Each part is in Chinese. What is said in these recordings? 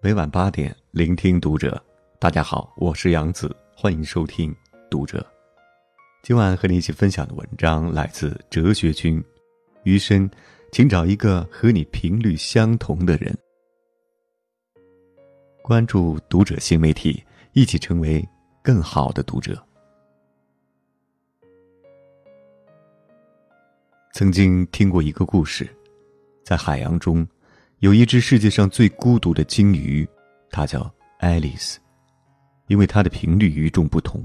每晚八点，聆听读者。大家好，我是杨子，欢迎收听读者。今晚和你一起分享的文章来自哲学君。余生，请找一个和你频率相同的人。关注读者新媒体，一起成为更好的读者。曾经听过一个故事，在海洋中。有一只世界上最孤独的鲸鱼，它叫爱丽丝，因为它的频率与众不同，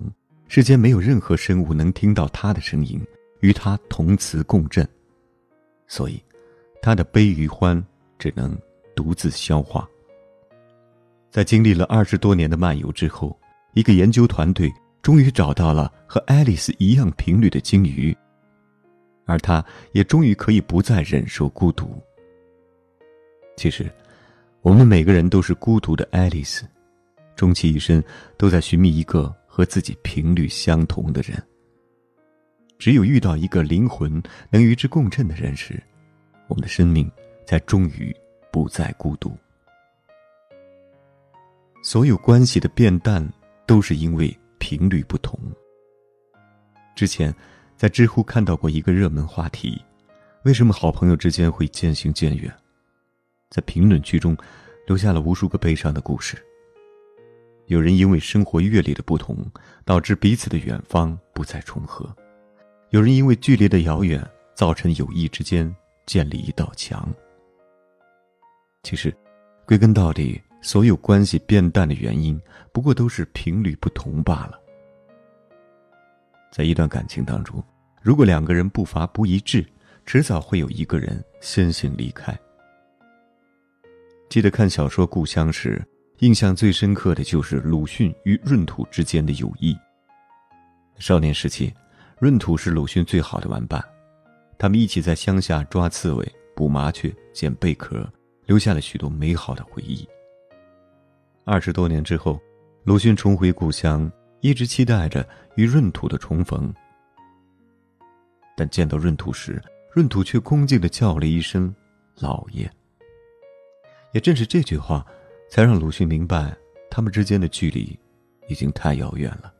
世间没有任何生物能听到它的声音，与它同磁共振，所以，它的悲与欢只能独自消化。在经历了二十多年的漫游之后，一个研究团队终于找到了和爱丽丝一样频率的鲸鱼，而它也终于可以不再忍受孤独。其实，我们每个人都是孤独的爱丽丝，终其一生都在寻觅一个和自己频率相同的人。只有遇到一个灵魂能与之共振的人时，我们的生命才终于不再孤独。所有关系的变淡，都是因为频率不同。之前，在知乎看到过一个热门话题：为什么好朋友之间会渐行渐远？在评论区中，留下了无数个悲伤的故事。有人因为生活阅历的不同，导致彼此的远方不再重合；有人因为距离的遥远，造成友谊之间建立一道墙。其实，归根到底，所有关系变淡的原因，不过都是频率不同罢了。在一段感情当中，如果两个人步伐不一致，迟早会有一个人先行离开。记得看小说《故乡》时，印象最深刻的就是鲁迅与闰土之间的友谊。少年时期，闰土是鲁迅最好的玩伴，他们一起在乡下抓刺猬、捕麻雀、捡贝壳，留下了许多美好的回忆。二十多年之后，鲁迅重回故乡，一直期待着与闰土的重逢。但见到闰土时，闰土却恭敬地叫了一声“老爷”。也正是这句话，才让鲁迅明白，他们之间的距离已经太遥远了。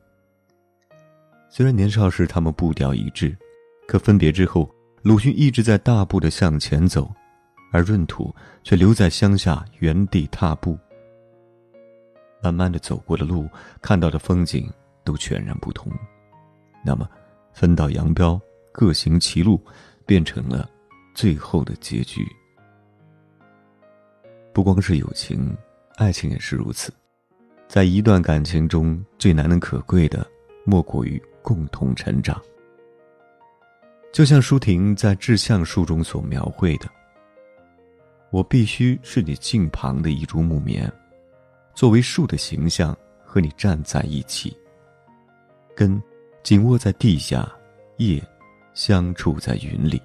虽然年少时他们步调一致，可分别之后，鲁迅一直在大步的向前走，而闰土却留在乡下原地踏步。慢慢的走过的路，看到的风景都全然不同。那么，分道扬镳，各行其路，变成了最后的结局。不光是友情，爱情也是如此。在一段感情中最难能可贵的，莫过于共同成长。就像舒婷在《致橡树》中所描绘的：“我必须是你近旁的一株木棉，作为树的形象和你站在一起，根紧握在地下，叶相触在云里。”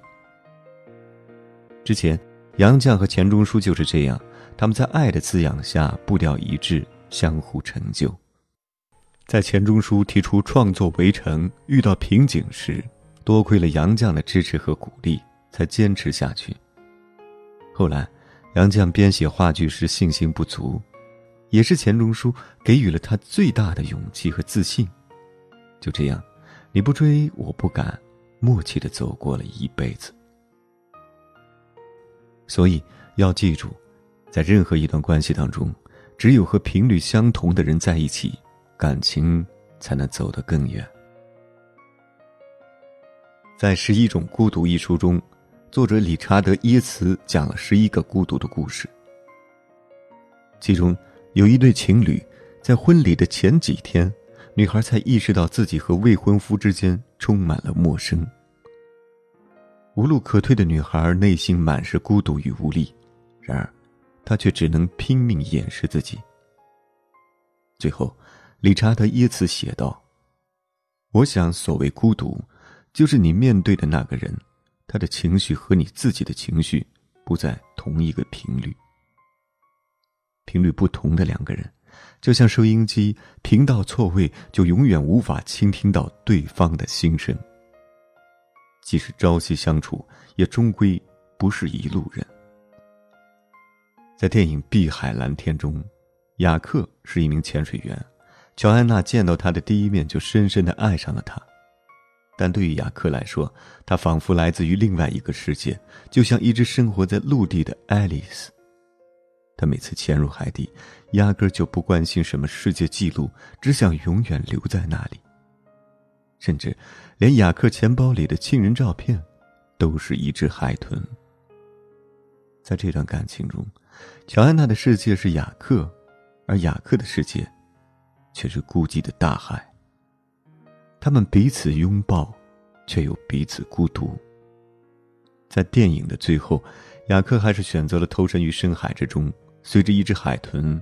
之前，杨绛和钱钟书就是这样。他们在爱的滋养下步调一致，相互成就。在钱钟书提出创作围城遇到瓶颈时，多亏了杨绛的支持和鼓励，才坚持下去。后来，杨绛编写话剧时信心不足，也是钱钟书给予了他最大的勇气和自信。就这样，你不追我不赶，默契的走过了一辈子。所以要记住。在任何一段关系当中，只有和频率相同的人在一起，感情才能走得更远。在《十一种孤独》一书中，作者理查德·耶茨讲了十一个孤独的故事。其中有一对情侣，在婚礼的前几天，女孩才意识到自己和未婚夫之间充满了陌生。无路可退的女孩内心满是孤独与无力，然而。他却只能拼命掩饰自己。最后，理查德·耶茨写道：“我想，所谓孤独，就是你面对的那个人，他的情绪和你自己的情绪不在同一个频率。频率不同的两个人，就像收音机频道错位，就永远无法倾听到对方的心声。即使朝夕相处，也终归不是一路人。”在电影《碧海蓝天》中，雅克是一名潜水员，乔安娜见到他的第一面就深深的爱上了他。但对于雅克来说，他仿佛来自于另外一个世界，就像一只生活在陆地的爱丽丝。他每次潜入海底，压根就不关心什么世界纪录，只想永远留在那里。甚至，连雅克钱包里的亲人照片，都是一只海豚。在这段感情中，乔安娜的世界是雅克，而雅克的世界，却是孤寂的大海。他们彼此拥抱，却又彼此孤独。在电影的最后，雅克还是选择了投身于深海之中，随着一只海豚，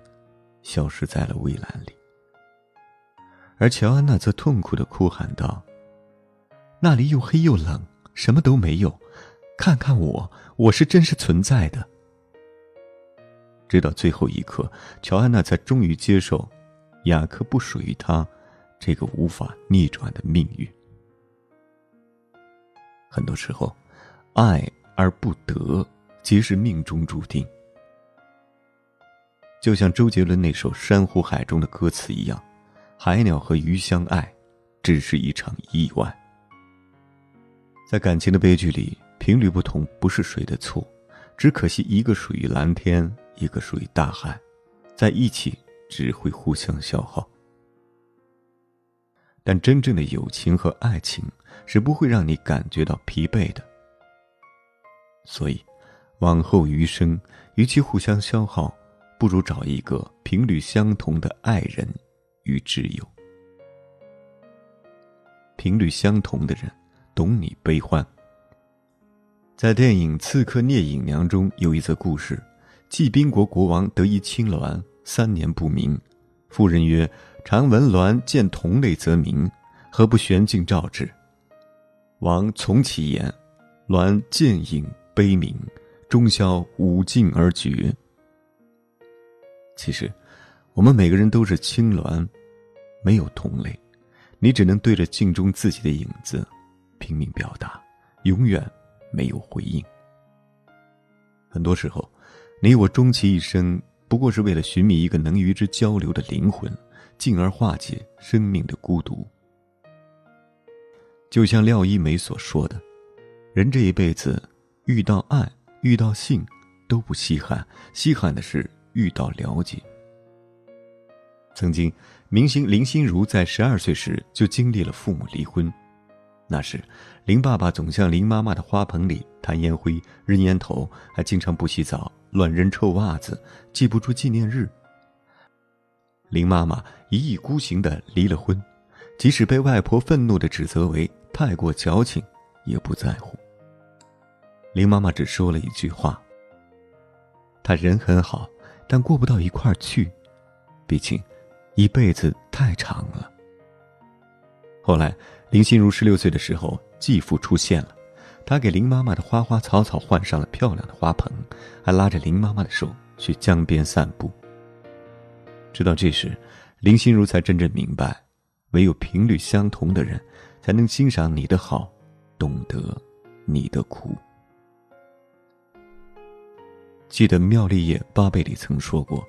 消失在了蔚蓝里。而乔安娜则痛苦的哭喊道：“那里又黑又冷，什么都没有。看看我，我是真实存在的。”直到最后一刻，乔安娜才终于接受，雅克不属于她。这个无法逆转的命运，很多时候，爱而不得，皆是命中注定。就像周杰伦那首《珊瑚海》中的歌词一样，海鸟和鱼相爱，只是一场意外。在感情的悲剧里，频率不同不是谁的错，只可惜一个属于蓝天，一个属于大海，在一起只会互相消耗。但真正的友情和爱情是不会让你感觉到疲惫的。所以，往后余生，与其互相消耗，不如找一个频率相同的爱人与挚友。频率相同的人，懂你悲欢。在电影《刺客聂隐娘》中有一则故事：季宾国国王得一青鸾，三年不鸣。妇人曰。常闻鸾见同类则鸣，何不悬镜照之？王从其言，鸾见影悲鸣，终宵无尽而绝。其实，我们每个人都是青鸾，没有同类，你只能对着镜中自己的影子，拼命表达，永远没有回应。很多时候，你我终其一生，不过是为了寻觅一个能与之交流的灵魂。进而化解生命的孤独。就像廖一梅所说的：“人这一辈子，遇到爱、遇到性都不稀罕，稀罕的是遇到了解。”曾经，明星林心如在十二岁时就经历了父母离婚，那时，林爸爸总向林妈妈的花盆里弹烟灰、扔烟头，还经常不洗澡、乱扔臭袜子，记不住纪念日。林妈妈一意孤行的离了婚，即使被外婆愤怒的指责为太过矫情，也不在乎。林妈妈只说了一句话：“他人很好，但过不到一块儿去，毕竟，一辈子太长了。”后来，林心如十六岁的时候，继父出现了，他给林妈妈的花花草草换上了漂亮的花盆，还拉着林妈妈的手去江边散步。直到这时，林心如才真正明白，唯有频率相同的人，才能欣赏你的好，懂得你的苦。记得妙丽叶巴贝里曾说过：“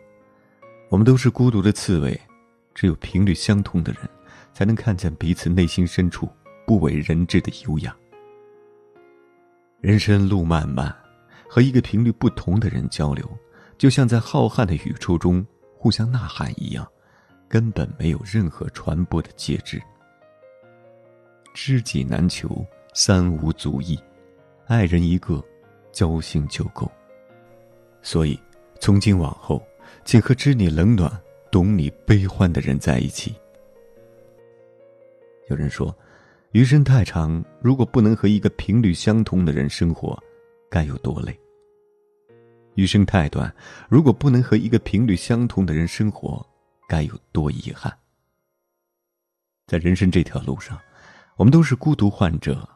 我们都是孤独的刺猬，只有频率相同的人，才能看见彼此内心深处不为人知的优雅。”人生路漫漫，和一个频率不同的人交流，就像在浩瀚的宇宙中。互相呐喊一样，根本没有任何传播的介质。知己难求，三无足矣，爱人一个，交心就够。所以，从今往后，请和知你冷暖、懂你悲欢的人在一起。有人说，余生太长，如果不能和一个频率相同的人生活，该有多累。余生太短，如果不能和一个频率相同的人生活，该有多遗憾。在人生这条路上，我们都是孤独患者，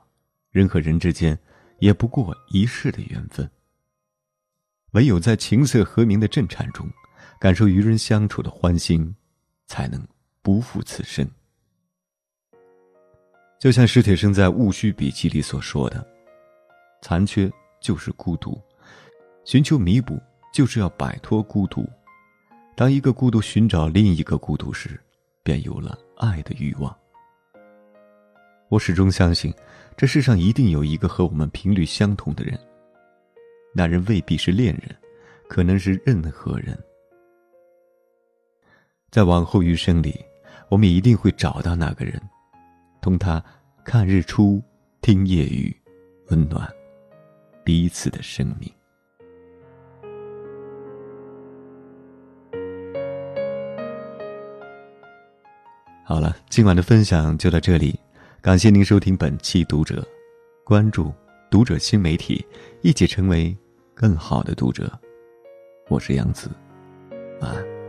人和人之间也不过一世的缘分。唯有在琴瑟和鸣的震颤中，感受与人相处的欢欣，才能不负此生。就像史铁生在《戊戌笔记》里所说的：“残缺就是孤独。”寻求弥补，就是要摆脱孤独。当一个孤独寻找另一个孤独时，便有了爱的欲望。我始终相信，这世上一定有一个和我们频率相同的人。那人未必是恋人，可能是任何人。在往后余生里，我们一定会找到那个人，同他看日出，听夜雨，温暖彼此的生命。好了，今晚的分享就到这里，感谢您收听本期《读者》，关注《读者》新媒体，一起成为更好的读者。我是杨子，晚安。